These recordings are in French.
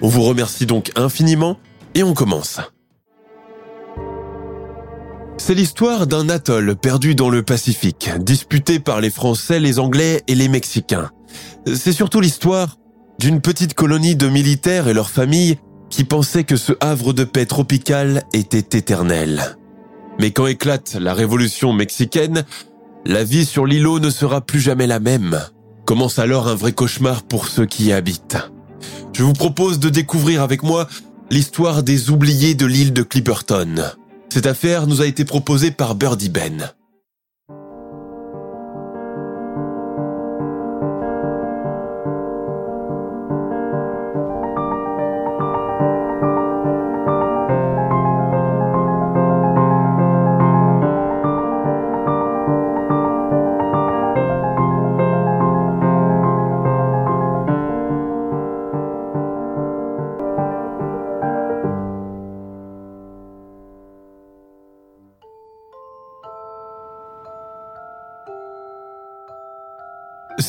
On vous remercie donc infiniment et on commence. C'est l'histoire d'un atoll perdu dans le Pacifique, disputé par les Français, les Anglais et les Mexicains. C'est surtout l'histoire d'une petite colonie de militaires et leurs familles qui pensaient que ce havre de paix tropical était éternel. Mais quand éclate la révolution mexicaine, la vie sur l'îlot ne sera plus jamais la même. Commence alors un vrai cauchemar pour ceux qui y habitent. Je vous propose de découvrir avec moi l'histoire des oubliés de l'île de Clipperton. Cette affaire nous a été proposée par Birdie Ben.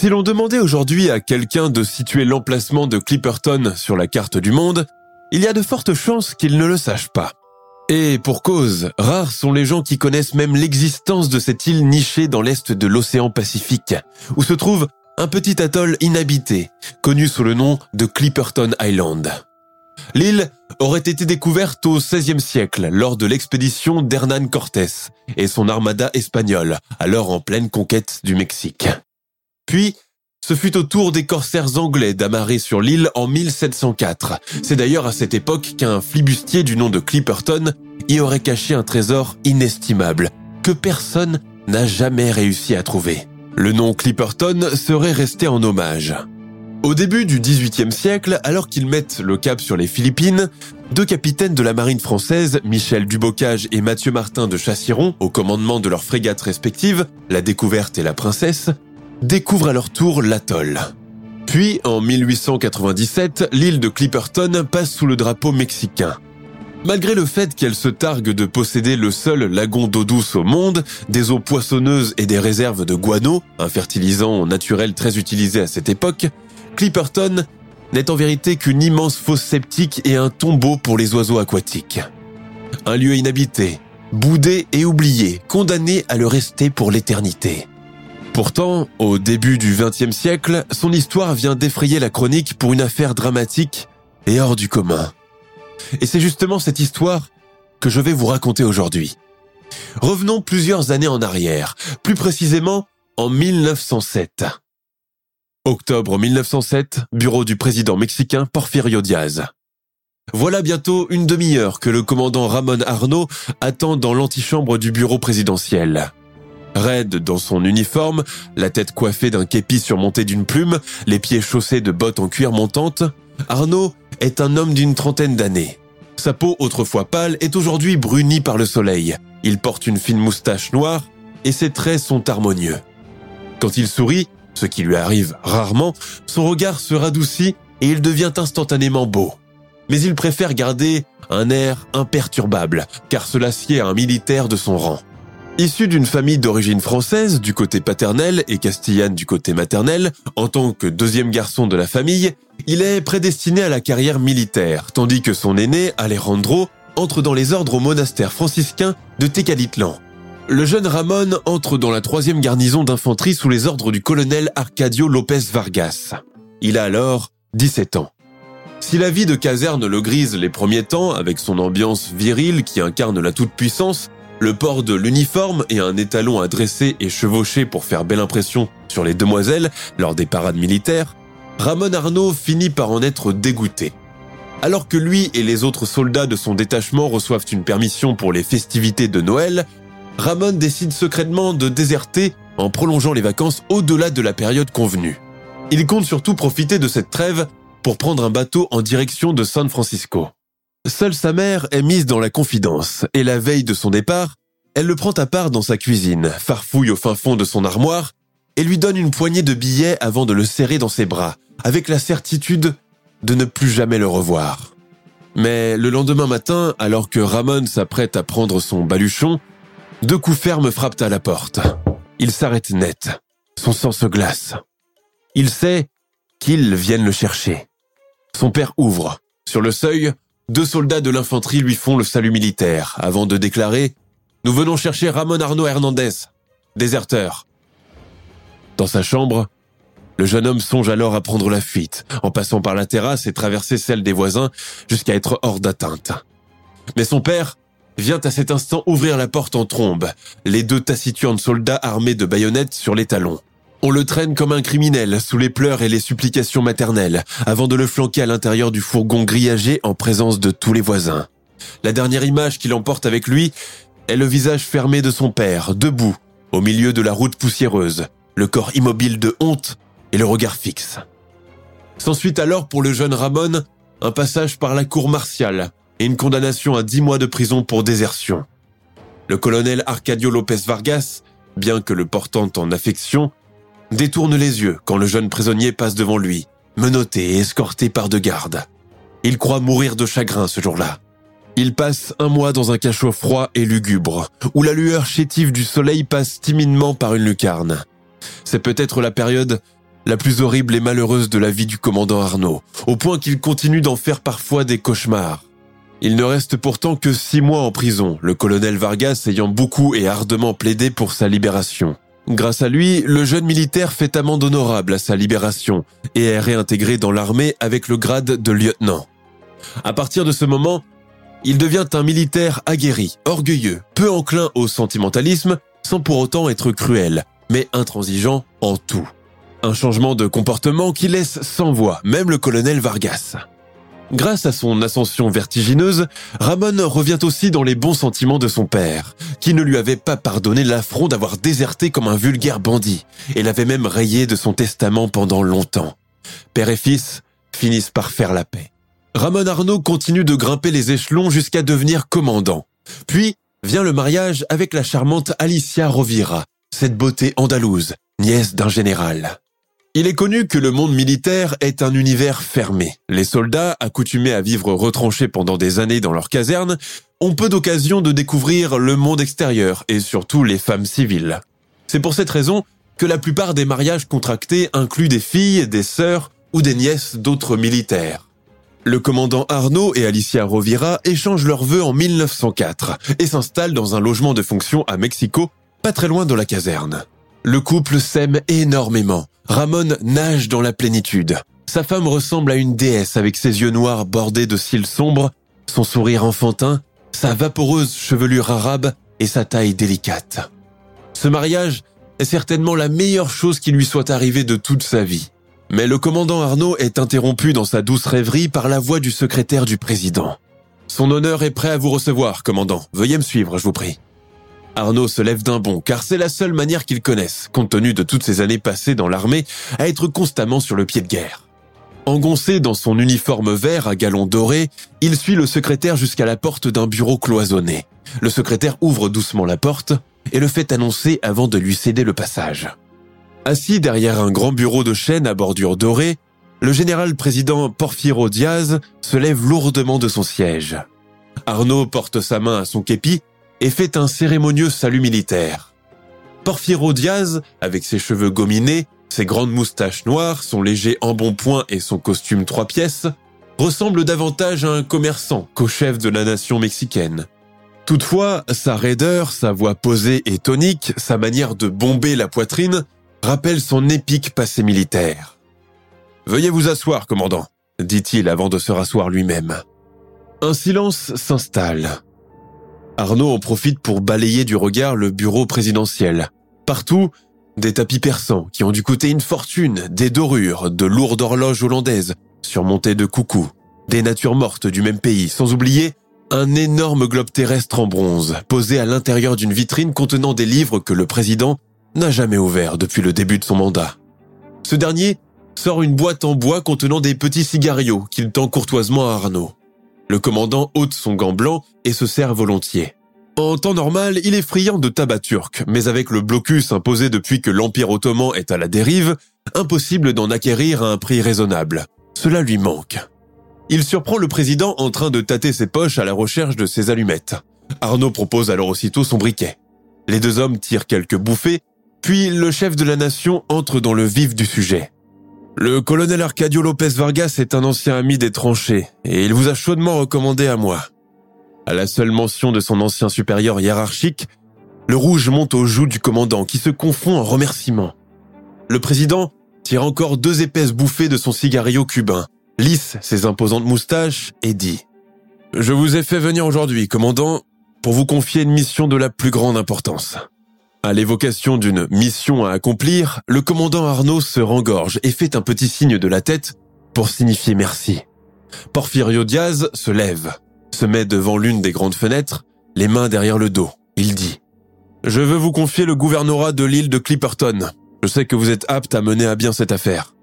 Si l'on demandait aujourd'hui à quelqu'un de situer l'emplacement de Clipperton sur la carte du monde, il y a de fortes chances qu'il ne le sache pas. Et pour cause, rares sont les gens qui connaissent même l'existence de cette île nichée dans l'est de l'océan Pacifique, où se trouve un petit atoll inhabité, connu sous le nom de Clipperton Island. L'île aurait été découverte au XVIe siècle lors de l'expédition d'Hernán Cortés et son armada espagnole, alors en pleine conquête du Mexique. Puis, ce fut au tour des corsaires anglais d'amarrer sur l'île en 1704. C'est d'ailleurs à cette époque qu'un flibustier du nom de Clipperton y aurait caché un trésor inestimable que personne n'a jamais réussi à trouver. Le nom Clipperton serait resté en hommage. Au début du XVIIIe siècle, alors qu'ils mettent le cap sur les Philippines, deux capitaines de la marine française, Michel Dubocage et Mathieu Martin de Chassiron, au commandement de leurs frégates respectives, la Découverte et la Princesse, découvrent à leur tour l'atoll. Puis, en 1897, l'île de Clipperton passe sous le drapeau mexicain. Malgré le fait qu'elle se targue de posséder le seul lagon d'eau douce au monde, des eaux poissonneuses et des réserves de guano, un fertilisant naturel très utilisé à cette époque, Clipperton n'est en vérité qu'une immense fosse septique et un tombeau pour les oiseaux aquatiques. Un lieu inhabité, boudé et oublié, condamné à le rester pour l'éternité. Pourtant, au début du XXe siècle, son histoire vient d'effrayer la chronique pour une affaire dramatique et hors du commun. Et c'est justement cette histoire que je vais vous raconter aujourd'hui. Revenons plusieurs années en arrière, plus précisément en 1907. Octobre 1907, bureau du président mexicain Porfirio Diaz. Voilà bientôt une demi-heure que le commandant Ramon Arnaud attend dans l'antichambre du bureau présidentiel. Raide dans son uniforme, la tête coiffée d'un képi surmonté d'une plume, les pieds chaussés de bottes en cuir montante, Arnaud est un homme d'une trentaine d'années. Sa peau autrefois pâle est aujourd'hui brunie par le soleil. Il porte une fine moustache noire et ses traits sont harmonieux. Quand il sourit, ce qui lui arrive rarement, son regard se radoucit et il devient instantanément beau. Mais il préfère garder un air imperturbable, car cela sied à un militaire de son rang. Issu d'une famille d'origine française du côté paternel et castillane du côté maternel, en tant que deuxième garçon de la famille, il est prédestiné à la carrière militaire, tandis que son aîné, Alejandro, entre dans les ordres au monastère franciscain de Tecalitlan. Le jeune Ramon entre dans la troisième garnison d'infanterie sous les ordres du colonel Arcadio Lopez Vargas. Il a alors 17 ans. Si la vie de caserne le grise les premiers temps, avec son ambiance virile qui incarne la toute-puissance, le port de l'uniforme et un étalon à dresser et chevaucher pour faire belle impression sur les demoiselles lors des parades militaires, Ramon Arnaud finit par en être dégoûté. Alors que lui et les autres soldats de son détachement reçoivent une permission pour les festivités de Noël, Ramon décide secrètement de déserter en prolongeant les vacances au-delà de la période convenue. Il compte surtout profiter de cette trêve pour prendre un bateau en direction de San Francisco. Seule sa mère est mise dans la confidence, et la veille de son départ, elle le prend à part dans sa cuisine, farfouille au fin fond de son armoire, et lui donne une poignée de billets avant de le serrer dans ses bras, avec la certitude de ne plus jamais le revoir. Mais le lendemain matin, alors que Ramon s'apprête à prendre son baluchon, deux coups fermes frappent à la porte. Il s'arrête net. Son sang se glace. Il sait qu'ils viennent le chercher. Son père ouvre. Sur le seuil, deux soldats de l'infanterie lui font le salut militaire avant de déclarer ⁇ Nous venons chercher Ramon Arnaud Hernandez, déserteur. Dans sa chambre, le jeune homme songe alors à prendre la fuite, en passant par la terrasse et traverser celle des voisins jusqu'à être hors d'atteinte. Mais son père vient à cet instant ouvrir la porte en trombe, les deux taciturnes soldats armés de baïonnettes sur les talons. On le traîne comme un criminel sous les pleurs et les supplications maternelles avant de le flanquer à l'intérieur du fourgon grillagé en présence de tous les voisins. La dernière image qu'il emporte avec lui est le visage fermé de son père, debout, au milieu de la route poussiéreuse, le corps immobile de honte et le regard fixe. S'ensuit alors pour le jeune Ramon un passage par la cour martiale et une condamnation à dix mois de prison pour désertion. Le colonel Arcadio Lopez Vargas, bien que le portant en affection, détourne les yeux quand le jeune prisonnier passe devant lui, menotté et escorté par deux gardes. Il croit mourir de chagrin ce jour-là. Il passe un mois dans un cachot froid et lugubre, où la lueur chétive du soleil passe timidement par une lucarne. C'est peut-être la période la plus horrible et malheureuse de la vie du commandant Arnaud, au point qu'il continue d'en faire parfois des cauchemars. Il ne reste pourtant que six mois en prison, le colonel Vargas ayant beaucoup et ardemment plaidé pour sa libération. Grâce à lui, le jeune militaire fait amende honorable à sa libération et est réintégré dans l'armée avec le grade de lieutenant. À partir de ce moment, il devient un militaire aguerri, orgueilleux, peu enclin au sentimentalisme, sans pour autant être cruel, mais intransigeant en tout. Un changement de comportement qui laisse sans voix même le colonel Vargas. Grâce à son ascension vertigineuse, Ramon revient aussi dans les bons sentiments de son père, qui ne lui avait pas pardonné l'affront d'avoir déserté comme un vulgaire bandit, et l'avait même rayé de son testament pendant longtemps. Père et fils finissent par faire la paix. Ramon Arnaud continue de grimper les échelons jusqu'à devenir commandant. Puis vient le mariage avec la charmante Alicia Rovira, cette beauté andalouse, nièce d'un général. Il est connu que le monde militaire est un univers fermé. Les soldats, accoutumés à vivre retranchés pendant des années dans leur caserne, ont peu d'occasion de découvrir le monde extérieur et surtout les femmes civiles. C'est pour cette raison que la plupart des mariages contractés incluent des filles, des sœurs ou des nièces d'autres militaires. Le commandant Arnaud et Alicia Rovira échangent leurs vœux en 1904 et s'installent dans un logement de fonction à Mexico, pas très loin de la caserne. Le couple s'aime énormément. Ramon nage dans la plénitude. Sa femme ressemble à une déesse avec ses yeux noirs bordés de cils sombres, son sourire enfantin, sa vaporeuse chevelure arabe et sa taille délicate. Ce mariage est certainement la meilleure chose qui lui soit arrivée de toute sa vie. Mais le commandant Arnaud est interrompu dans sa douce rêverie par la voix du secrétaire du président. Son honneur est prêt à vous recevoir, commandant. Veuillez me suivre, je vous prie. Arnaud se lève d'un bond, car c'est la seule manière qu'il connaisse, compte tenu de toutes ses années passées dans l'armée, à être constamment sur le pied de guerre. Engoncé dans son uniforme vert à galons dorés, il suit le secrétaire jusqu'à la porte d'un bureau cloisonné. Le secrétaire ouvre doucement la porte et le fait annoncer avant de lui céder le passage. Assis derrière un grand bureau de chêne à bordure dorée, le général président Porfirio Diaz se lève lourdement de son siège. Arnaud porte sa main à son képi et fait un cérémonieux salut militaire. Porfirio Diaz, avec ses cheveux gominés, ses grandes moustaches noires, son léger embonpoint et son costume trois pièces, ressemble davantage à un commerçant qu'au chef de la nation mexicaine. Toutefois, sa raideur, sa voix posée et tonique, sa manière de bomber la poitrine, rappellent son épique passé militaire. Veuillez vous asseoir, commandant, dit-il avant de se rasseoir lui-même. Un silence s'installe. Arnaud en profite pour balayer du regard le bureau présidentiel. Partout, des tapis persans qui ont dû coûter une fortune, des dorures, de lourdes horloges hollandaises surmontées de coucous, des natures mortes du même pays, sans oublier un énorme globe terrestre en bronze posé à l'intérieur d'une vitrine contenant des livres que le président n'a jamais ouverts depuis le début de son mandat. Ce dernier sort une boîte en bois contenant des petits cigarios qu'il tend courtoisement à Arnaud. Le commandant ôte son gant blanc et se sert volontiers. En temps normal, il est friand de tabac turc, mais avec le blocus imposé depuis que l'Empire ottoman est à la dérive, impossible d'en acquérir à un prix raisonnable. Cela lui manque. Il surprend le président en train de tâter ses poches à la recherche de ses allumettes. Arnaud propose alors aussitôt son briquet. Les deux hommes tirent quelques bouffées, puis le chef de la nation entre dans le vif du sujet. Le colonel Arcadio Lopez Vargas est un ancien ami des tranchées, et il vous a chaudement recommandé à moi. À la seule mention de son ancien supérieur hiérarchique, le rouge monte aux joues du commandant qui se confond en remerciements. Le président tire encore deux épaisses bouffées de son cigario cubain, lisse ses imposantes moustaches et dit ⁇ Je vous ai fait venir aujourd'hui, commandant, pour vous confier une mission de la plus grande importance. À l'évocation d'une mission à accomplir, le commandant Arnaud se rengorge et fait un petit signe de la tête pour signifier merci. Porfirio Diaz se lève, se met devant l'une des grandes fenêtres, les mains derrière le dos. Il dit ⁇ Je veux vous confier le gouvernorat de l'île de Clipperton. Je sais que vous êtes apte à mener à bien cette affaire.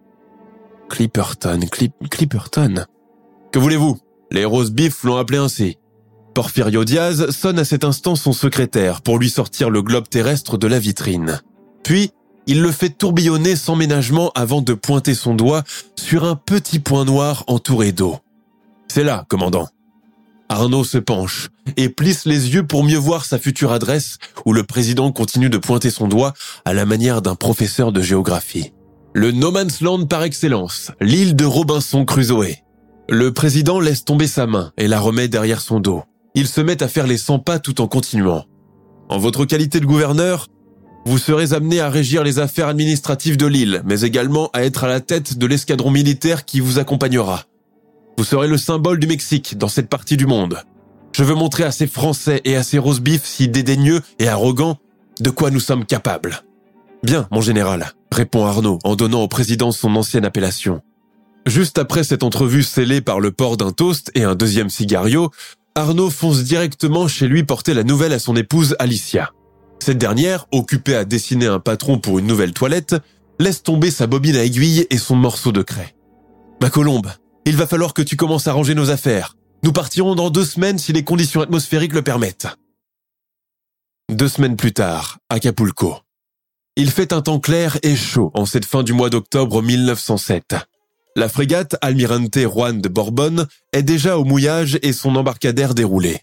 Clipperton, Clipperton? Que voulez-vous? Les rose beef l'ont appelé ainsi. Porfirio Diaz sonne à cet instant son secrétaire pour lui sortir le globe terrestre de la vitrine. Puis, il le fait tourbillonner sans ménagement avant de pointer son doigt sur un petit point noir entouré d'eau. C'est là, commandant. Arnaud se penche et plisse les yeux pour mieux voir sa future adresse où le président continue de pointer son doigt à la manière d'un professeur de géographie. Le No Man's Land par excellence, l'île de Robinson Crusoe. Le président laisse tomber sa main et la remet derrière son dos il se met à faire les 100 pas tout en continuant. En votre qualité de gouverneur, vous serez amené à régir les affaires administratives de l'île, mais également à être à la tête de l'escadron militaire qui vous accompagnera. Vous serez le symbole du Mexique dans cette partie du monde. Je veux montrer à ces Français et à ces rosebifs si dédaigneux et arrogants de quoi nous sommes capables. Bien, mon général, répond Arnaud en donnant au président son ancienne appellation. Juste après cette entrevue scellée par le port d'un toast et un deuxième cigario, Arnaud fonce directement chez lui porter la nouvelle à son épouse Alicia. Cette dernière, occupée à dessiner un patron pour une nouvelle toilette, laisse tomber sa bobine à aiguille et son morceau de craie. Ma colombe, il va falloir que tu commences à ranger nos affaires. Nous partirons dans deux semaines si les conditions atmosphériques le permettent. Deux semaines plus tard, Acapulco. Il fait un temps clair et chaud en cette fin du mois d'octobre 1907. La frégate Almirante Juan de Borbonne est déjà au mouillage et son embarcadère déroulé.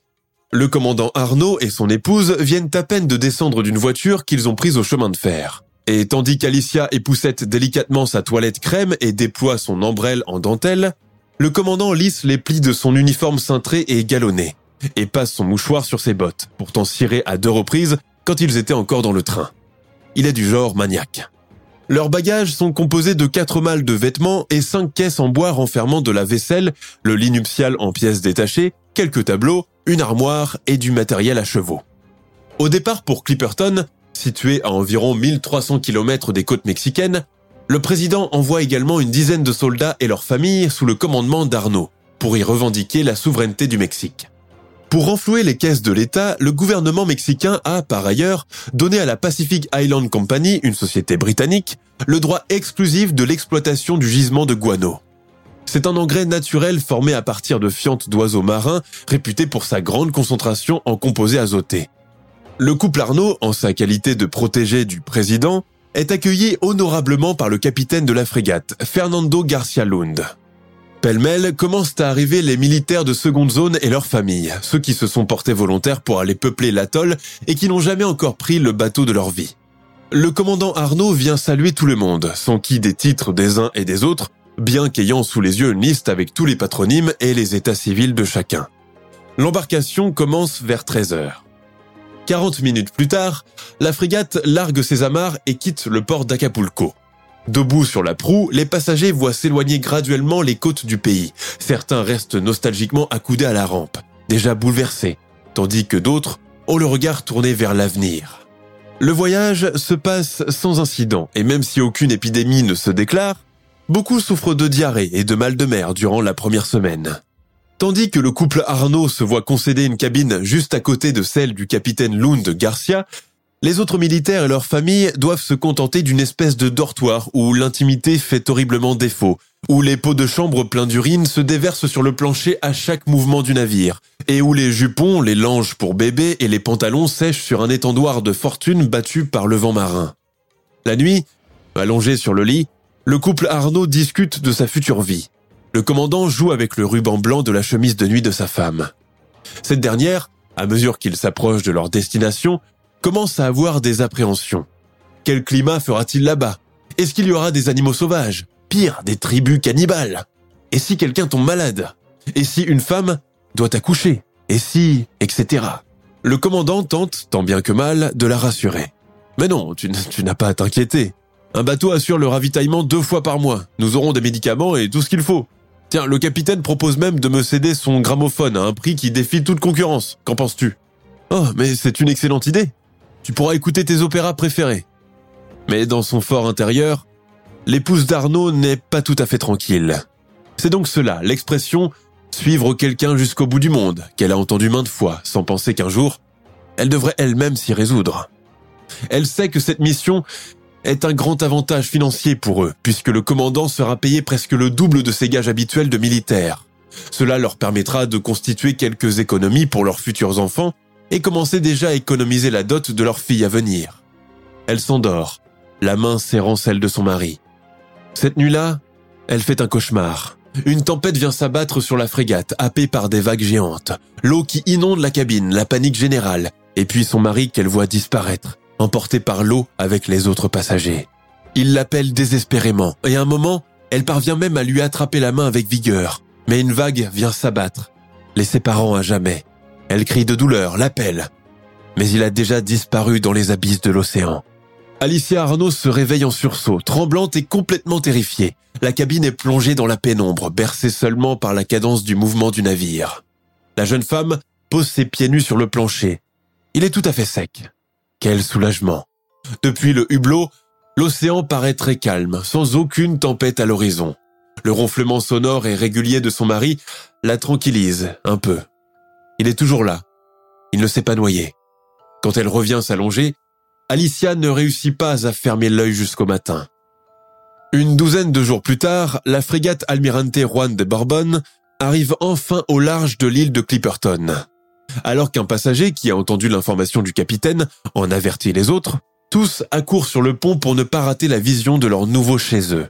Le commandant Arnaud et son épouse viennent à peine de descendre d'une voiture qu'ils ont prise au chemin de fer. Et tandis qu'Alicia époussette délicatement sa toilette crème et déploie son ombrelle en dentelle, le commandant lisse les plis de son uniforme cintré et galonné, et passe son mouchoir sur ses bottes, pourtant cirées à deux reprises quand ils étaient encore dans le train. Il est du genre maniaque. Leurs bagages sont composés de quatre malles de vêtements et cinq caisses en bois renfermant de la vaisselle, le lit nuptial en pièces détachées, quelques tableaux, une armoire et du matériel à chevaux. Au départ pour Clipperton, situé à environ 1300 km des côtes mexicaines, le président envoie également une dizaine de soldats et leurs familles sous le commandement d'Arnaud pour y revendiquer la souveraineté du Mexique. Pour renflouer les caisses de l'État, le gouvernement mexicain a, par ailleurs, donné à la Pacific Island Company, une société britannique, le droit exclusif de l'exploitation du gisement de guano. C'est un engrais naturel formé à partir de fientes d'oiseaux marins, réputé pour sa grande concentration en composés azotés. Le couple Arnaud, en sa qualité de protégé du président, est accueilli honorablement par le capitaine de la frégate, Fernando Garcia Lund. Pêle-mêle commencent à arriver les militaires de seconde zone et leurs familles, ceux qui se sont portés volontaires pour aller peupler l'atoll et qui n'ont jamais encore pris le bateau de leur vie. Le commandant Arnaud vient saluer tout le monde, sans qui des titres des uns et des autres bien qu'ayant sous les yeux une liste avec tous les patronymes et les états civils de chacun. L'embarcation commence vers 13 heures. 40 minutes plus tard, la frégate largue ses amarres et quitte le port d'Acapulco. Debout sur la proue, les passagers voient s'éloigner graduellement les côtes du pays. Certains restent nostalgiquement accoudés à la rampe, déjà bouleversés, tandis que d'autres ont le regard tourné vers l'avenir. Le voyage se passe sans incident et même si aucune épidémie ne se déclare, beaucoup souffrent de diarrhée et de mal de mer durant la première semaine. Tandis que le couple Arnaud se voit concéder une cabine juste à côté de celle du capitaine Lund Garcia, les autres militaires et leurs familles doivent se contenter d'une espèce de dortoir où l'intimité fait horriblement défaut, où les pots de chambre pleins d'urine se déversent sur le plancher à chaque mouvement du navire, et où les jupons, les langes pour bébé et les pantalons sèchent sur un étendoir de fortune battu par le vent marin. La nuit, allongé sur le lit, le couple Arnaud discute de sa future vie le commandant joue avec le ruban blanc de la chemise de nuit de sa femme. Cette dernière, à mesure qu'ils s'approchent de leur destination, commence à avoir des appréhensions. Quel climat fera-t-il là-bas? Est-ce qu'il y aura des animaux sauvages? Pire, des tribus cannibales? Et si quelqu'un tombe malade? Et si une femme doit accoucher? Et si... etc. Le commandant tente, tant bien que mal, de la rassurer. Mais non, tu, n'as pas à t'inquiéter. Un bateau assure le ravitaillement deux fois par mois. Nous aurons des médicaments et tout ce qu'il faut. Tiens, le capitaine propose même de me céder son gramophone à un prix qui défie toute concurrence. Qu'en penses-tu? Oh, mais c'est une excellente idée. Tu pourras écouter tes opéras préférés. Mais dans son fort intérieur, l'épouse d'Arnaud n'est pas tout à fait tranquille. C'est donc cela, l'expression suivre quelqu'un jusqu'au bout du monde, qu'elle a entendu maintes fois, sans penser qu'un jour, elle devrait elle-même s'y résoudre. Elle sait que cette mission est un grand avantage financier pour eux, puisque le commandant sera payé presque le double de ses gages habituels de militaires. Cela leur permettra de constituer quelques économies pour leurs futurs enfants et commencer déjà à économiser la dot de leur fille à venir. Elle s'endort, la main serrant celle de son mari. Cette nuit-là, elle fait un cauchemar. Une tempête vient s'abattre sur la frégate, happée par des vagues géantes. L'eau qui inonde la cabine, la panique générale, et puis son mari qu'elle voit disparaître emportée par l'eau avec les autres passagers. Il l'appelle désespérément, et à un moment, elle parvient même à lui attraper la main avec vigueur. Mais une vague vient s'abattre, les séparant à jamais. Elle crie de douleur, l'appelle. Mais il a déjà disparu dans les abysses de l'océan. Alicia Arnaud se réveille en sursaut, tremblante et complètement terrifiée. La cabine est plongée dans la pénombre, bercée seulement par la cadence du mouvement du navire. La jeune femme pose ses pieds nus sur le plancher. Il est tout à fait sec. Quel soulagement. Depuis le hublot, l'océan paraît très calme, sans aucune tempête à l'horizon. Le ronflement sonore et régulier de son mari la tranquillise un peu. Il est toujours là. Il ne s'est pas noyé. Quand elle revient s'allonger, Alicia ne réussit pas à fermer l'œil jusqu'au matin. Une douzaine de jours plus tard, la frégate Almirante Juan de Bourbon arrive enfin au large de l'île de Clipperton alors qu'un passager qui a entendu l'information du capitaine en avertit les autres, tous accourent sur le pont pour ne pas rater la vision de leur nouveau chez eux.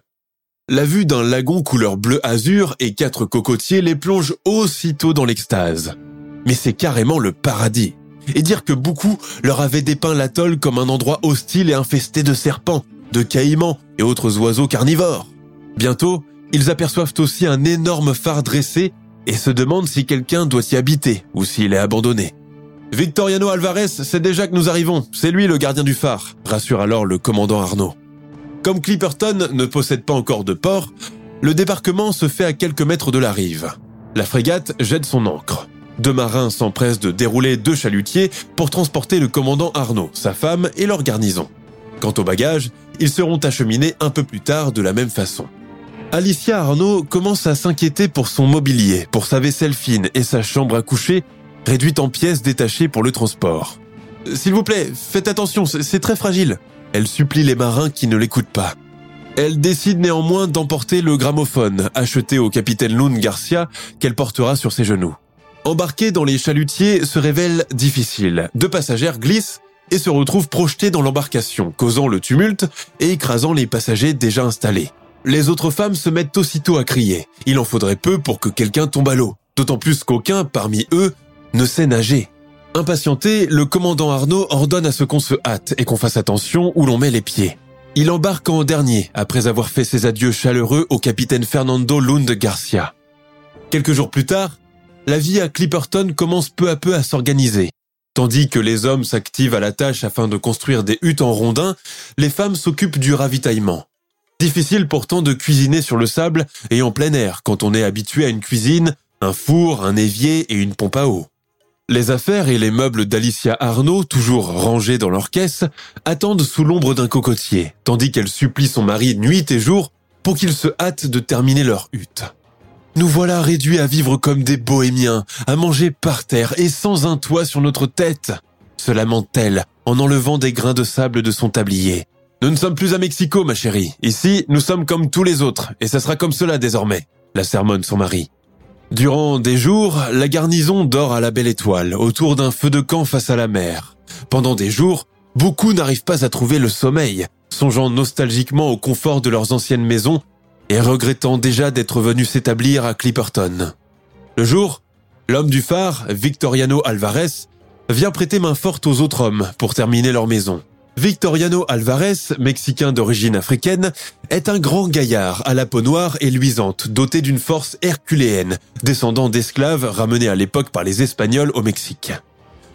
La vue d'un lagon couleur bleu azur et quatre cocotiers les plonge aussitôt dans l'extase. Mais c'est carrément le paradis. Et dire que beaucoup leur avaient dépeint l'atoll comme un endroit hostile et infesté de serpents, de caïmans et autres oiseaux carnivores. Bientôt, ils aperçoivent aussi un énorme phare dressé et se demande si quelqu'un doit y habiter ou s'il est abandonné. Victoriano Alvarez sait déjà que nous arrivons, c'est lui le gardien du phare, rassure alors le commandant Arnaud. Comme Clipperton ne possède pas encore de port, le débarquement se fait à quelques mètres de la rive. La frégate jette son ancre. Deux marins s'empressent de dérouler deux chalutiers pour transporter le commandant Arnaud, sa femme et leur garnison. Quant aux bagages, ils seront acheminés un peu plus tard de la même façon. Alicia Arnaud commence à s'inquiéter pour son mobilier, pour sa vaisselle fine et sa chambre à coucher, réduite en pièces détachées pour le transport. S'il vous plaît, faites attention, c'est très fragile. Elle supplie les marins qui ne l'écoutent pas. Elle décide néanmoins d'emporter le gramophone, acheté au capitaine Lune Garcia, qu'elle portera sur ses genoux. Embarquer dans les chalutiers se révèle difficile. Deux passagères glissent et se retrouvent projetés dans l'embarcation, causant le tumulte et écrasant les passagers déjà installés. Les autres femmes se mettent aussitôt à crier. Il en faudrait peu pour que quelqu'un tombe à l'eau. D'autant plus qu'aucun, parmi eux, ne sait nager. Impatienté, le commandant Arnaud ordonne à ce qu'on se hâte et qu'on fasse attention où l'on met les pieds. il embarque en dernier après avoir fait ses adieux chaleureux au capitaine Fernando Lund Garcia. Quelques jours plus tard, la vie à Clipperton commence peu à peu à s'organiser. Tandis que les hommes s'activent à la tâche afin de construire des huttes en rondins, les femmes s'occupent du ravitaillement. Difficile pourtant de cuisiner sur le sable et en plein air quand on est habitué à une cuisine, un four, un évier et une pompe à eau. Les affaires et les meubles d'Alicia Arnaud, toujours rangés dans leur caisse, attendent sous l'ombre d'un cocotier, tandis qu'elle supplie son mari nuit et jour pour qu'il se hâte de terminer leur hutte. Nous voilà réduits à vivre comme des bohémiens, à manger par terre et sans un toit sur notre tête, se lamente-t-elle en enlevant des grains de sable de son tablier. Nous ne sommes plus à Mexico, ma chérie. Ici, nous sommes comme tous les autres, et ça sera comme cela désormais, la sermonne son mari. Durant des jours, la garnison dort à la belle étoile, autour d'un feu de camp face à la mer. Pendant des jours, beaucoup n'arrivent pas à trouver le sommeil, songeant nostalgiquement au confort de leurs anciennes maisons et regrettant déjà d'être venus s'établir à Clipperton. Le jour, l'homme du phare, Victoriano Alvarez, vient prêter main forte aux autres hommes pour terminer leur maison. Victoriano Alvarez, mexicain d'origine africaine, est un grand gaillard à la peau noire et luisante, doté d'une force herculéenne, descendant d'esclaves ramenés à l'époque par les Espagnols au Mexique.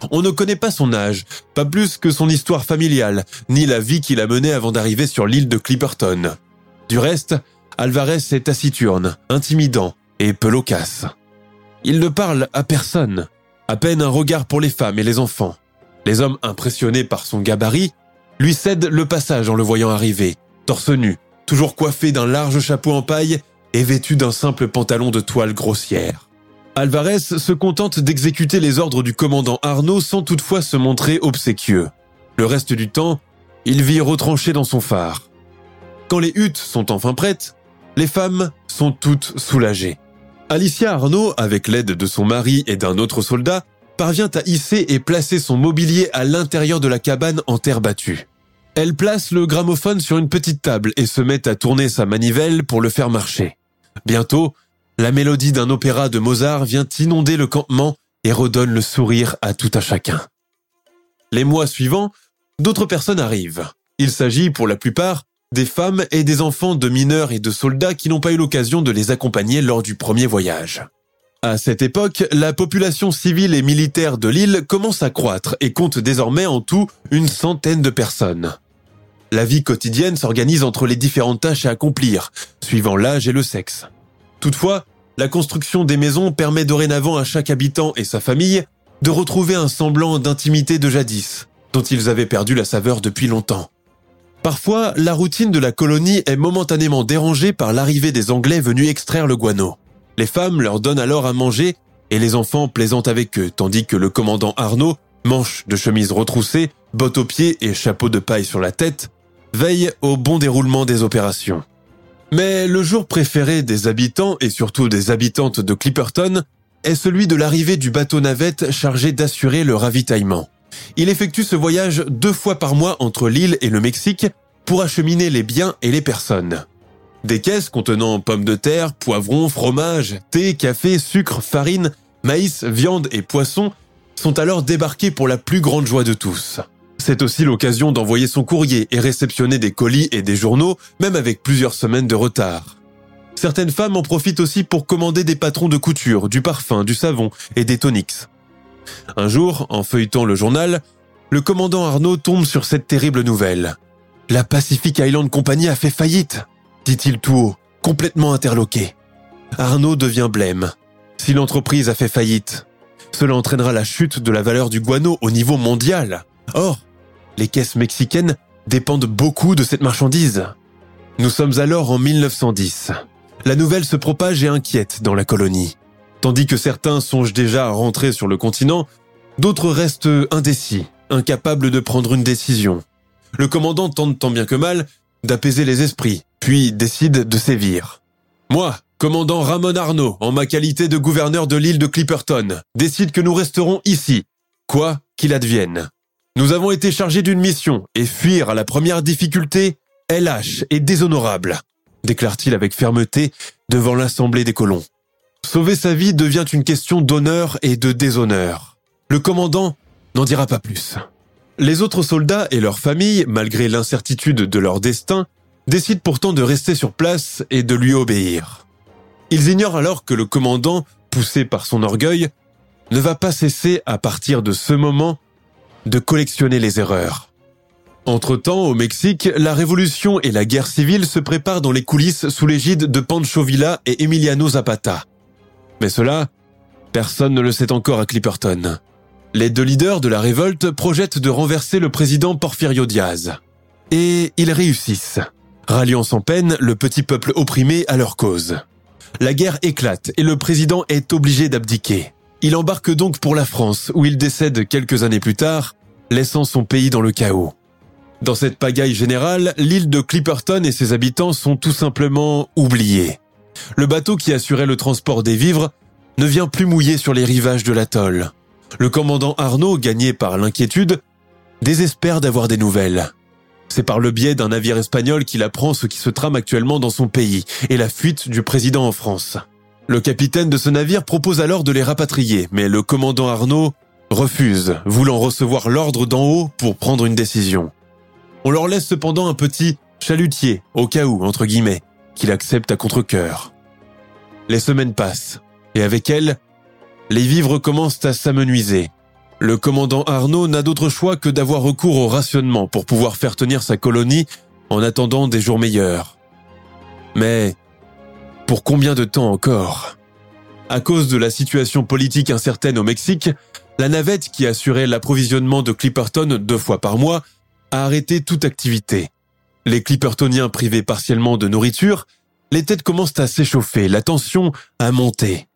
On ne connaît pas son âge, pas plus que son histoire familiale, ni la vie qu'il a menée avant d'arriver sur l'île de Clipperton. Du reste, Alvarez est taciturne, intimidant et peu loquace. Il ne parle à personne, à peine un regard pour les femmes et les enfants. Les hommes impressionnés par son gabarit lui cède le passage en le voyant arriver, torse nu, toujours coiffé d'un large chapeau en paille et vêtu d'un simple pantalon de toile grossière. Alvarez se contente d'exécuter les ordres du commandant Arnaud sans toutefois se montrer obséquieux. Le reste du temps, il vit retranché dans son phare. Quand les huttes sont enfin prêtes, les femmes sont toutes soulagées. Alicia Arnaud, avec l'aide de son mari et d'un autre soldat, parvient à hisser et placer son mobilier à l'intérieur de la cabane en terre battue. Elle place le gramophone sur une petite table et se met à tourner sa manivelle pour le faire marcher. Bientôt, la mélodie d'un opéra de Mozart vient inonder le campement et redonne le sourire à tout un chacun. Les mois suivants, d'autres personnes arrivent. Il s'agit pour la plupart des femmes et des enfants de mineurs et de soldats qui n'ont pas eu l'occasion de les accompagner lors du premier voyage. À cette époque, la population civile et militaire de l'île commence à croître et compte désormais en tout une centaine de personnes. La vie quotidienne s'organise entre les différentes tâches à accomplir, suivant l'âge et le sexe. Toutefois, la construction des maisons permet dorénavant à chaque habitant et sa famille de retrouver un semblant d'intimité de jadis, dont ils avaient perdu la saveur depuis longtemps. Parfois, la routine de la colonie est momentanément dérangée par l'arrivée des Anglais venus extraire le guano. Les femmes leur donnent alors à manger et les enfants plaisantent avec eux, tandis que le commandant Arnaud, manche de chemise retroussée, bottes aux pieds et chapeau de paille sur la tête, veille au bon déroulement des opérations. Mais le jour préféré des habitants et surtout des habitantes de Clipperton est celui de l'arrivée du bateau navette chargé d'assurer le ravitaillement. Il effectue ce voyage deux fois par mois entre l'île et le Mexique pour acheminer les biens et les personnes. Des caisses contenant pommes de terre, poivrons, fromage, thé, café, sucre, farine, maïs, viande et poissons sont alors débarqués pour la plus grande joie de tous. C'est aussi l'occasion d'envoyer son courrier et réceptionner des colis et des journaux, même avec plusieurs semaines de retard. Certaines femmes en profitent aussi pour commander des patrons de couture, du parfum, du savon et des tonics. Un jour, en feuilletant le journal, le commandant Arnaud tombe sur cette terrible nouvelle. La Pacific Island Company a fait faillite, dit-il tout haut, complètement interloqué. Arnaud devient blême. Si l'entreprise a fait faillite, cela entraînera la chute de la valeur du guano au niveau mondial. Or, les caisses mexicaines dépendent beaucoup de cette marchandise. Nous sommes alors en 1910. La nouvelle se propage et inquiète dans la colonie. Tandis que certains songent déjà à rentrer sur le continent, d'autres restent indécis, incapables de prendre une décision. Le commandant tente tant bien que mal d'apaiser les esprits, puis décide de sévir. Moi, commandant Ramon Arnaud, en ma qualité de gouverneur de l'île de Clipperton, décide que nous resterons ici, quoi qu'il advienne. Nous avons été chargés d'une mission et fuir à la première difficulté est lâche et déshonorable, déclare-t-il avec fermeté devant l'assemblée des colons. Sauver sa vie devient une question d'honneur et de déshonneur. Le commandant n'en dira pas plus. Les autres soldats et leurs familles, malgré l'incertitude de leur destin, décident pourtant de rester sur place et de lui obéir. Ils ignorent alors que le commandant, poussé par son orgueil, ne va pas cesser à partir de ce moment de collectionner les erreurs. Entre-temps, au Mexique, la révolution et la guerre civile se préparent dans les coulisses sous l'égide de Pancho Villa et Emiliano Zapata. Mais cela, personne ne le sait encore à Clipperton. Les deux leaders de la révolte projettent de renverser le président Porfirio Diaz. Et ils réussissent, ralliant sans peine le petit peuple opprimé à leur cause. La guerre éclate et le président est obligé d'abdiquer. Il embarque donc pour la France, où il décède quelques années plus tard, laissant son pays dans le chaos. Dans cette pagaille générale, l'île de Clipperton et ses habitants sont tout simplement oubliés. Le bateau qui assurait le transport des vivres ne vient plus mouiller sur les rivages de l'atoll. Le commandant Arnaud, gagné par l'inquiétude, désespère d'avoir des nouvelles. C'est par le biais d'un navire espagnol qu'il apprend ce qui se trame actuellement dans son pays et la fuite du président en France. Le capitaine de ce navire propose alors de les rapatrier, mais le commandant Arnaud refuse, voulant recevoir l'ordre d'en haut pour prendre une décision. On leur laisse cependant un petit chalutier, au cas où, entre guillemets, qu'il accepte à contre-coeur. Les semaines passent, et avec elles, les vivres commencent à s'amenuiser. Le commandant Arnaud n'a d'autre choix que d'avoir recours au rationnement pour pouvoir faire tenir sa colonie en attendant des jours meilleurs. Mais pour combien de temps encore? À cause de la situation politique incertaine au Mexique, la navette qui assurait l'approvisionnement de Clipperton deux fois par mois a arrêté toute activité. Les Clippertoniens privés partiellement de nourriture, les têtes commencent à s'échauffer, la tension a monté.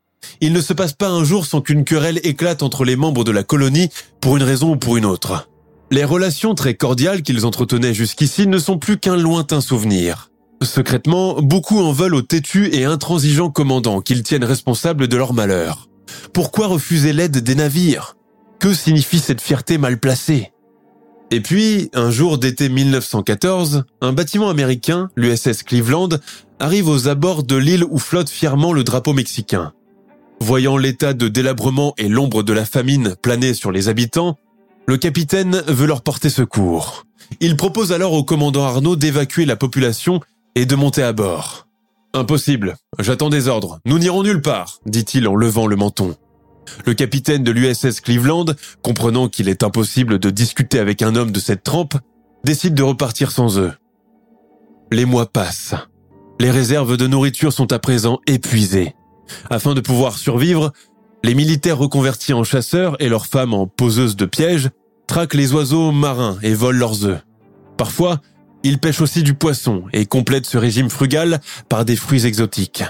Il ne se passe pas un jour sans qu'une querelle éclate entre les membres de la colonie pour une raison ou pour une autre. Les relations très cordiales qu'ils entretenaient jusqu'ici ne sont plus qu'un lointain souvenir. Secrètement, beaucoup en veulent au têtu et intransigeant commandant qu'ils tiennent responsable de leur malheur. Pourquoi refuser l'aide des navires? Que signifie cette fierté mal placée? Et puis, un jour d'été 1914, un bâtiment américain, l'USS Cleveland, arrive aux abords de l'île où flotte fièrement le drapeau mexicain. Voyant l'état de délabrement et l'ombre de la famine planer sur les habitants, le capitaine veut leur porter secours. Il propose alors au commandant Arnaud d'évacuer la population et de monter à bord. Impossible, j'attends des ordres, nous n'irons nulle part, dit-il en levant le menton. Le capitaine de l'USS Cleveland, comprenant qu'il est impossible de discuter avec un homme de cette trempe, décide de repartir sans eux. Les mois passent. Les réserves de nourriture sont à présent épuisées. Afin de pouvoir survivre, les militaires reconvertis en chasseurs et leurs femmes en poseuses de pièges traquent les oiseaux marins et volent leurs œufs. Parfois, ils pêchent aussi du poisson et complètent ce régime frugal par des fruits exotiques.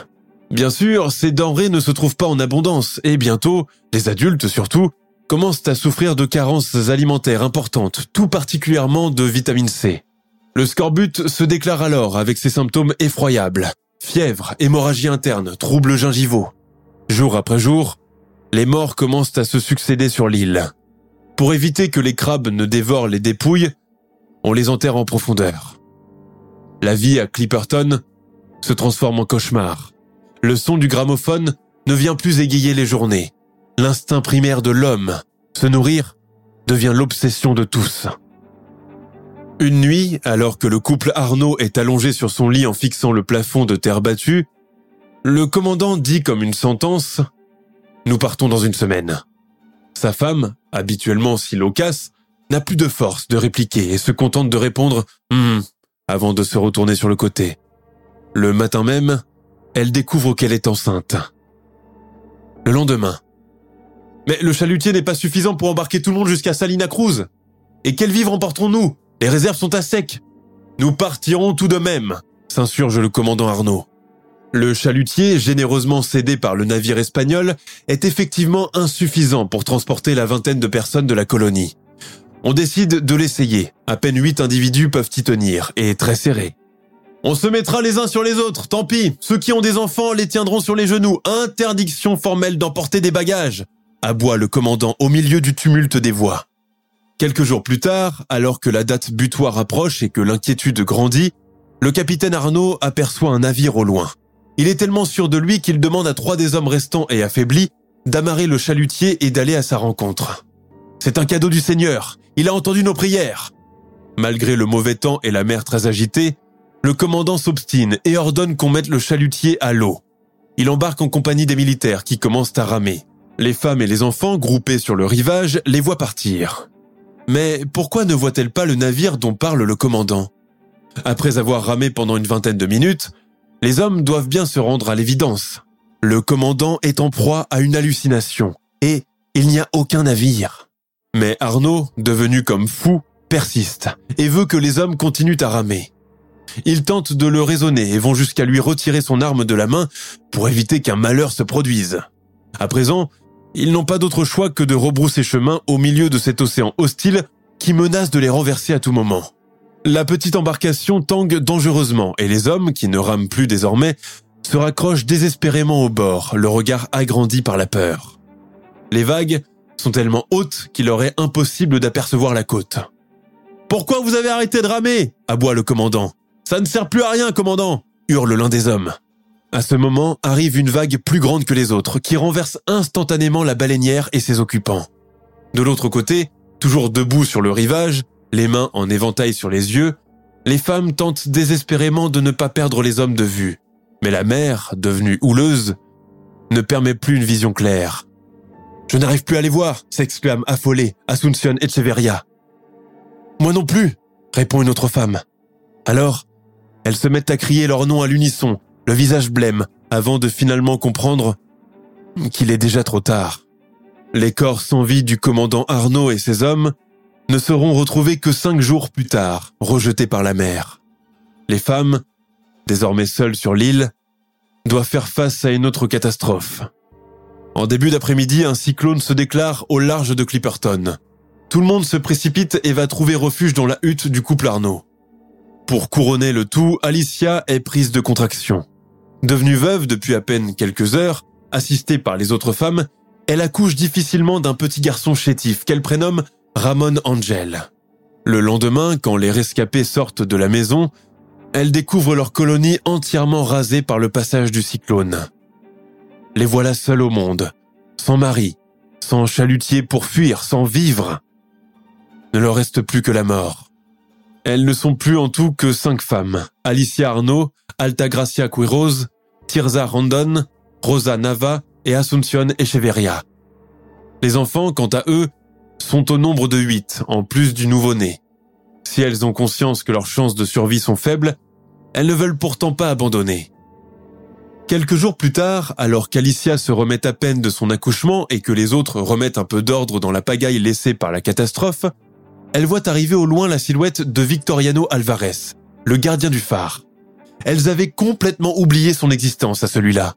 Bien sûr, ces denrées ne se trouvent pas en abondance et bientôt, les adultes surtout, commencent à souffrir de carences alimentaires importantes, tout particulièrement de vitamine C. Le scorbut se déclare alors avec ses symptômes effroyables. Fièvre, hémorragie interne, troubles gingivaux. Jour après jour, les morts commencent à se succéder sur l'île. Pour éviter que les crabes ne dévorent les dépouilles, on les enterre en profondeur. La vie à Clipperton se transforme en cauchemar. Le son du gramophone ne vient plus égayer les journées. L'instinct primaire de l'homme, se nourrir, devient l'obsession de tous. Une nuit, alors que le couple Arnaud est allongé sur son lit en fixant le plafond de terre battue, le commandant dit comme une sentence ⁇ Nous partons dans une semaine ⁇ Sa femme, habituellement si loquace, n'a plus de force de répliquer et se contente de répondre ⁇ avant de se retourner sur le côté. Le matin même, elle découvre qu'elle est enceinte. Le lendemain. Mais le chalutier n'est pas suffisant pour embarquer tout le monde jusqu'à Salina Cruz. Et quel vivre emporterons-nous? Les réserves sont à sec. Nous partirons tout de même, s'insurge le commandant Arnaud. Le chalutier, généreusement cédé par le navire espagnol, est effectivement insuffisant pour transporter la vingtaine de personnes de la colonie. On décide de l'essayer. À peine huit individus peuvent y tenir, et très serrés. On se mettra les uns sur les autres, tant pis. Ceux qui ont des enfants les tiendront sur les genoux. Interdiction formelle d'emporter des bagages. Aboie le commandant au milieu du tumulte des voix. Quelques jours plus tard, alors que la date butoir approche et que l'inquiétude grandit, le capitaine Arnaud aperçoit un navire au loin. Il est tellement sûr de lui qu'il demande à trois des hommes restants et affaiblis d'amarrer le chalutier et d'aller à sa rencontre. C'est un cadeau du Seigneur. Il a entendu nos prières. Malgré le mauvais temps et la mer très agitée, le commandant s'obstine et ordonne qu'on mette le chalutier à l'eau. Il embarque en compagnie des militaires qui commencent à ramer. Les femmes et les enfants, groupés sur le rivage, les voient partir. Mais pourquoi ne voit-elle pas le navire dont parle le commandant? Après avoir ramé pendant une vingtaine de minutes, les hommes doivent bien se rendre à l'évidence. Le commandant est en proie à une hallucination et il n'y a aucun navire. Mais Arnaud, devenu comme fou, persiste et veut que les hommes continuent à ramer. Ils tentent de le raisonner et vont jusqu'à lui retirer son arme de la main pour éviter qu'un malheur se produise. À présent, ils n'ont pas d'autre choix que de rebrousser chemin au milieu de cet océan hostile qui menace de les renverser à tout moment. La petite embarcation tangue dangereusement et les hommes, qui ne rament plus désormais, se raccrochent désespérément au bord, le regard agrandi par la peur. Les vagues sont tellement hautes qu'il leur est impossible d'apercevoir la côte. Pourquoi vous avez arrêté de ramer? aboie le commandant. Ça ne sert plus à rien, commandant hurle l'un des hommes. À ce moment arrive une vague plus grande que les autres qui renverse instantanément la baleinière et ses occupants. De l'autre côté, toujours debout sur le rivage, les mains en éventail sur les yeux, les femmes tentent désespérément de ne pas perdre les hommes de vue. Mais la mer, devenue houleuse, ne permet plus une vision claire. Je n'arrive plus à les voir, s'exclame affolée Asuncion Echeverria. Moi non plus, répond une autre femme. Alors, elles se mettent à crier leur nom à l'unisson, le visage blême, avant de finalement comprendre qu'il est déjà trop tard. Les corps sans vie du commandant Arnaud et ses hommes ne seront retrouvés que cinq jours plus tard, rejetés par la mer. Les femmes, désormais seules sur l'île, doivent faire face à une autre catastrophe. En début d'après-midi, un cyclone se déclare au large de Clipperton. Tout le monde se précipite et va trouver refuge dans la hutte du couple Arnaud. Pour couronner le tout, Alicia est prise de contraction. Devenue veuve depuis à peine quelques heures, assistée par les autres femmes, elle accouche difficilement d'un petit garçon chétif qu'elle prénomme Ramon Angel. Le lendemain, quand les rescapés sortent de la maison, elle découvre leur colonie entièrement rasée par le passage du cyclone. Les voilà seuls au monde, sans mari, sans chalutier pour fuir, sans vivre ne leur reste plus que la mort. Elles ne sont plus en tout que cinq femmes. Alicia Arnaud, Altagracia Quiroz, Tirza Rondon, Rosa Nava et Asuncion Echeverria. Les enfants, quant à eux, sont au nombre de huit, en plus du nouveau-né. Si elles ont conscience que leurs chances de survie sont faibles, elles ne veulent pourtant pas abandonner. Quelques jours plus tard, alors qu'Alicia se remet à peine de son accouchement et que les autres remettent un peu d'ordre dans la pagaille laissée par la catastrophe, elle voit arriver au loin la silhouette de Victoriano Alvarez, le gardien du phare. Elles avaient complètement oublié son existence à celui-là.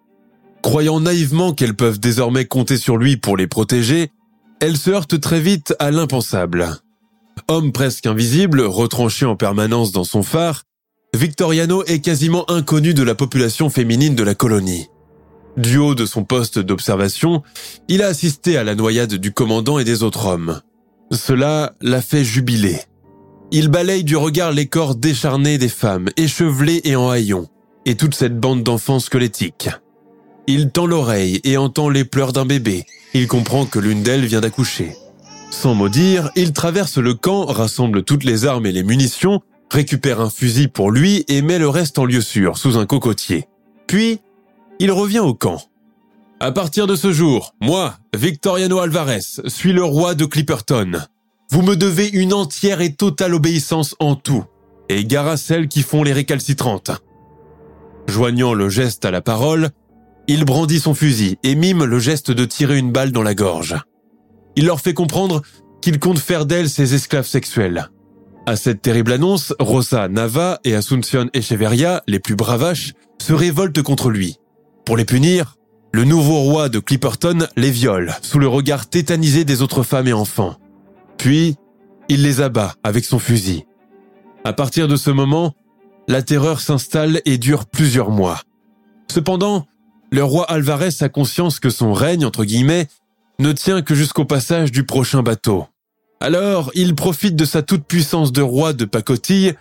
Croyant naïvement qu'elles peuvent désormais compter sur lui pour les protéger, elles se heurtent très vite à l'impensable. Homme presque invisible, retranché en permanence dans son phare, Victoriano est quasiment inconnu de la population féminine de la colonie. Du haut de son poste d'observation, il a assisté à la noyade du commandant et des autres hommes. Cela l'a fait jubiler. Il balaye du regard les corps décharnés des femmes, échevelées et en haillons, et toute cette bande d'enfants squelettiques. Il tend l'oreille et entend les pleurs d'un bébé. Il comprend que l'une d'elles vient d'accoucher. Sans mot dire, il traverse le camp, rassemble toutes les armes et les munitions, récupère un fusil pour lui et met le reste en lieu sûr, sous un cocotier. Puis, il revient au camp. À partir de ce jour, moi, Victoriano Alvarez, suis le roi de Clipperton. Vous me devez une entière et totale obéissance en tout, et gare à celles qui font les récalcitrantes. Joignant le geste à la parole, il brandit son fusil et mime le geste de tirer une balle dans la gorge. Il leur fait comprendre qu'il compte faire d'elles ses esclaves sexuels. À cette terrible annonce, Rosa Nava et Asuncion Echeverria, les plus bravaches, se révoltent contre lui. Pour les punir, le nouveau roi de Clipperton les viole sous le regard tétanisé des autres femmes et enfants. Puis, il les abat avec son fusil. À partir de ce moment, la terreur s'installe et dure plusieurs mois. Cependant, le roi Alvarez a conscience que son règne, entre guillemets, ne tient que jusqu'au passage du prochain bateau. Alors, il profite de sa toute-puissance de roi de pacotille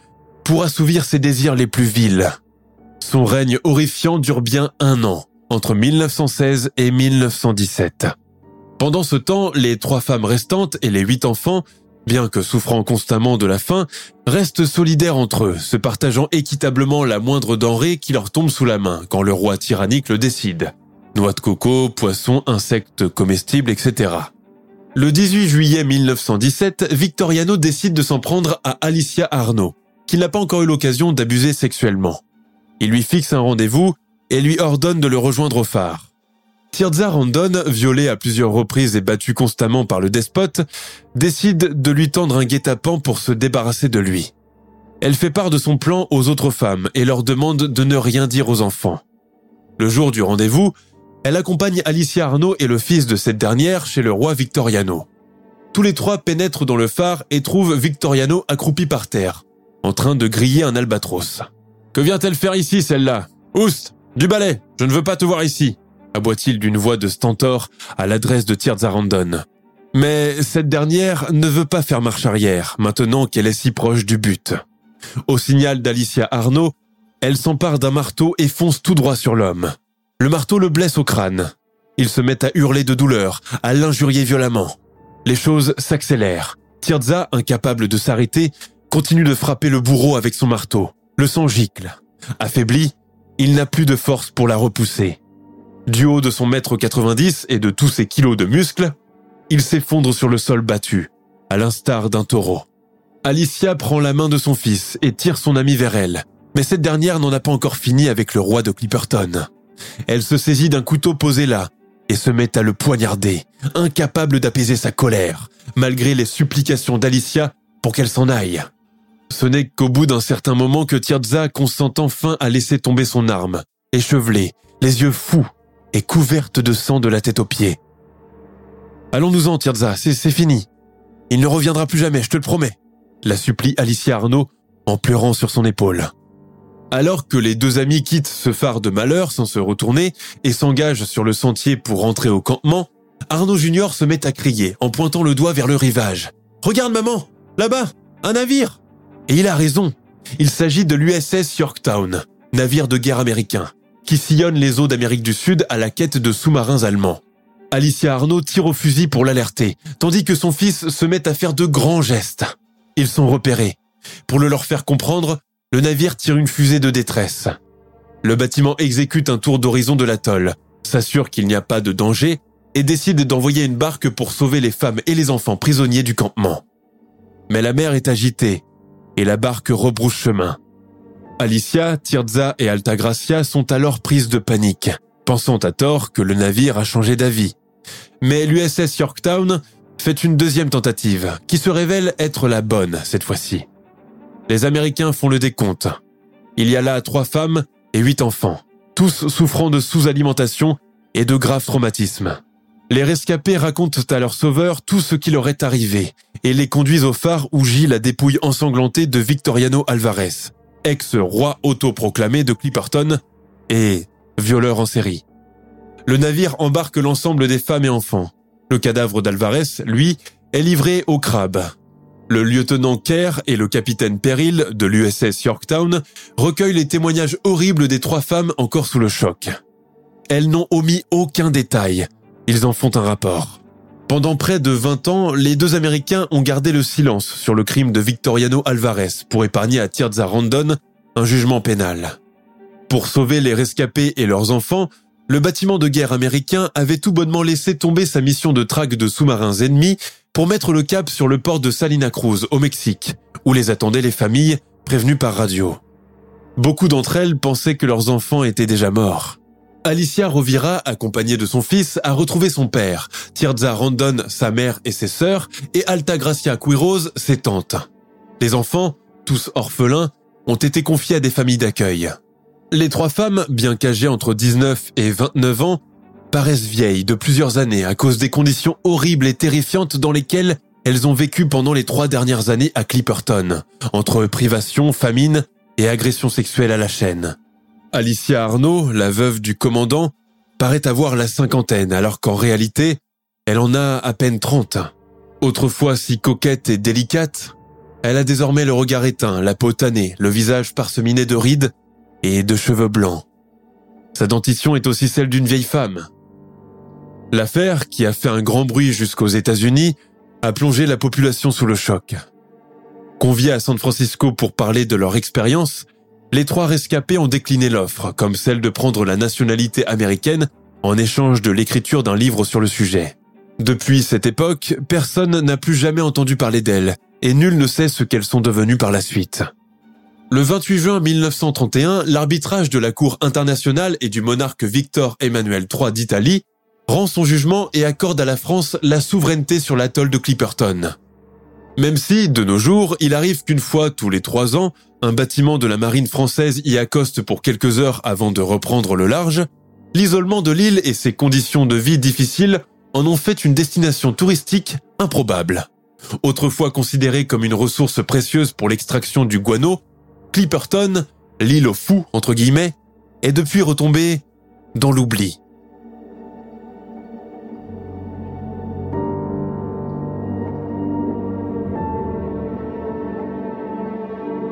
pour assouvir ses désirs les plus vils. Son règne horrifiant dure bien un an entre 1916 et 1917. Pendant ce temps, les trois femmes restantes et les huit enfants, bien que souffrant constamment de la faim, restent solidaires entre eux, se partageant équitablement la moindre denrée qui leur tombe sous la main quand le roi tyrannique le décide. Noix de coco, poissons, insectes comestibles, etc. Le 18 juillet 1917, Victoriano décide de s'en prendre à Alicia Arnaud, qu'il n'a pas encore eu l'occasion d'abuser sexuellement. Il lui fixe un rendez-vous et lui ordonne de le rejoindre au phare. Tirza Randon, violée à plusieurs reprises et battue constamment par le despote, décide de lui tendre un guet-apens pour se débarrasser de lui. Elle fait part de son plan aux autres femmes et leur demande de ne rien dire aux enfants. Le jour du rendez-vous, elle accompagne Alicia Arnaud et le fils de cette dernière chez le roi Victoriano. Tous les trois pénètrent dans le phare et trouvent Victoriano accroupi par terre, en train de griller un albatros. Que vient-elle faire ici, celle-là? Oust Du balai Je ne veux pas te voir ici aboie-t-il d'une voix de stentor à l'adresse de Randon. Mais cette dernière ne veut pas faire marche arrière, maintenant qu'elle est si proche du but. Au signal d'Alicia Arnaud, elle s'empare d'un marteau et fonce tout droit sur l'homme. Le marteau le blesse au crâne. Il se met à hurler de douleur, à l'injurier violemment. Les choses s'accélèrent. Tirza, incapable de s'arrêter, continue de frapper le bourreau avec son marteau. Le sang gicle. Affaibli, il n'a plus de force pour la repousser. Du haut de son mètre 90 et de tous ses kilos de muscles, il s'effondre sur le sol battu, à l'instar d'un taureau. Alicia prend la main de son fils et tire son ami vers elle, mais cette dernière n'en a pas encore fini avec le roi de Clipperton. Elle se saisit d'un couteau posé là et se met à le poignarder, incapable d'apaiser sa colère, malgré les supplications d'Alicia pour qu'elle s'en aille. Ce n'est qu'au bout d'un certain moment que Tirza consent enfin à laisser tomber son arme, échevelée, les yeux fous, et couverte de sang de la tête aux pieds. Allons-nous-en, Tirza, c'est fini. Il ne reviendra plus jamais, je te le promets, la supplie Alicia Arnaud en pleurant sur son épaule. Alors que les deux amis quittent ce phare de malheur sans se retourner et s'engagent sur le sentier pour rentrer au campement, Arnaud Junior se met à crier en pointant le doigt vers le rivage. Regarde maman, là-bas, un navire Et il a raison, il s'agit de l'USS Yorktown, navire de guerre américain qui sillonne les eaux d'Amérique du Sud à la quête de sous-marins allemands. Alicia Arnaud tire au fusil pour l'alerter, tandis que son fils se met à faire de grands gestes. Ils sont repérés. Pour le leur faire comprendre, le navire tire une fusée de détresse. Le bâtiment exécute un tour d'horizon de l'atoll, s'assure qu'il n'y a pas de danger et décide d'envoyer une barque pour sauver les femmes et les enfants prisonniers du campement. Mais la mer est agitée et la barque rebrousse chemin. Alicia, Tirza et Altagracia sont alors prises de panique, pensant à tort que le navire a changé d'avis. Mais l'USS Yorktown fait une deuxième tentative, qui se révèle être la bonne cette fois-ci. Les Américains font le décompte. Il y a là trois femmes et huit enfants, tous souffrant de sous-alimentation et de graves traumatismes. Les rescapés racontent à leurs sauveurs tout ce qui leur est arrivé et les conduisent au phare où gît la dépouille ensanglantée de Victoriano Alvarez, ex-roi autoproclamé de Clipperton et violeur en série. Le navire embarque l'ensemble des femmes et enfants. Le cadavre d'Alvarez, lui, est livré au crabe. Le lieutenant Kerr et le capitaine Peril de l'USS Yorktown recueillent les témoignages horribles des trois femmes encore sous le choc. Elles n'ont omis aucun détail. Ils en font un rapport. Pendant près de 20 ans, les deux Américains ont gardé le silence sur le crime de Victoriano Alvarez pour épargner à Tirza Randon un jugement pénal. Pour sauver les rescapés et leurs enfants, le bâtiment de guerre américain avait tout bonnement laissé tomber sa mission de traque de sous-marins ennemis pour mettre le cap sur le port de Salina Cruz au Mexique, où les attendaient les familles prévenues par radio. Beaucoup d'entre elles pensaient que leurs enfants étaient déjà morts. Alicia Rovira, accompagnée de son fils, a retrouvé son père, Tirza Randon, sa mère et ses sœurs, et Altagracia Quiroz, ses tantes. Les enfants, tous orphelins, ont été confiés à des familles d'accueil. Les trois femmes, bien qu'âgées entre 19 et 29 ans, paraissent vieilles de plusieurs années à cause des conditions horribles et terrifiantes dans lesquelles elles ont vécu pendant les trois dernières années à Clipperton, entre privation, famine et agression sexuelle à la chaîne. Alicia Arnaud, la veuve du commandant, paraît avoir la cinquantaine, alors qu'en réalité, elle en a à peine trente. Autrefois si coquette et délicate, elle a désormais le regard éteint, la peau tannée, le visage parseminé de rides et de cheveux blancs. Sa dentition est aussi celle d'une vieille femme. L'affaire, qui a fait un grand bruit jusqu'aux États-Unis, a plongé la population sous le choc. Conviés à San Francisco pour parler de leur expérience, les trois rescapés ont décliné l'offre, comme celle de prendre la nationalité américaine en échange de l'écriture d'un livre sur le sujet. Depuis cette époque, personne n'a plus jamais entendu parler d'elles, et nul ne sait ce qu'elles sont devenues par la suite. Le 28 juin 1931, l'arbitrage de la Cour internationale et du monarque Victor Emmanuel III d'Italie rend son jugement et accorde à la France la souveraineté sur l'atoll de Clipperton. Même si, de nos jours, il arrive qu'une fois tous les trois ans, un bâtiment de la marine française y accoste pour quelques heures avant de reprendre le large, l'isolement de l'île et ses conditions de vie difficiles en ont fait une destination touristique improbable. Autrefois considérée comme une ressource précieuse pour l'extraction du guano, Clipperton, l'île aux fous, entre guillemets, est depuis retombée dans l'oubli.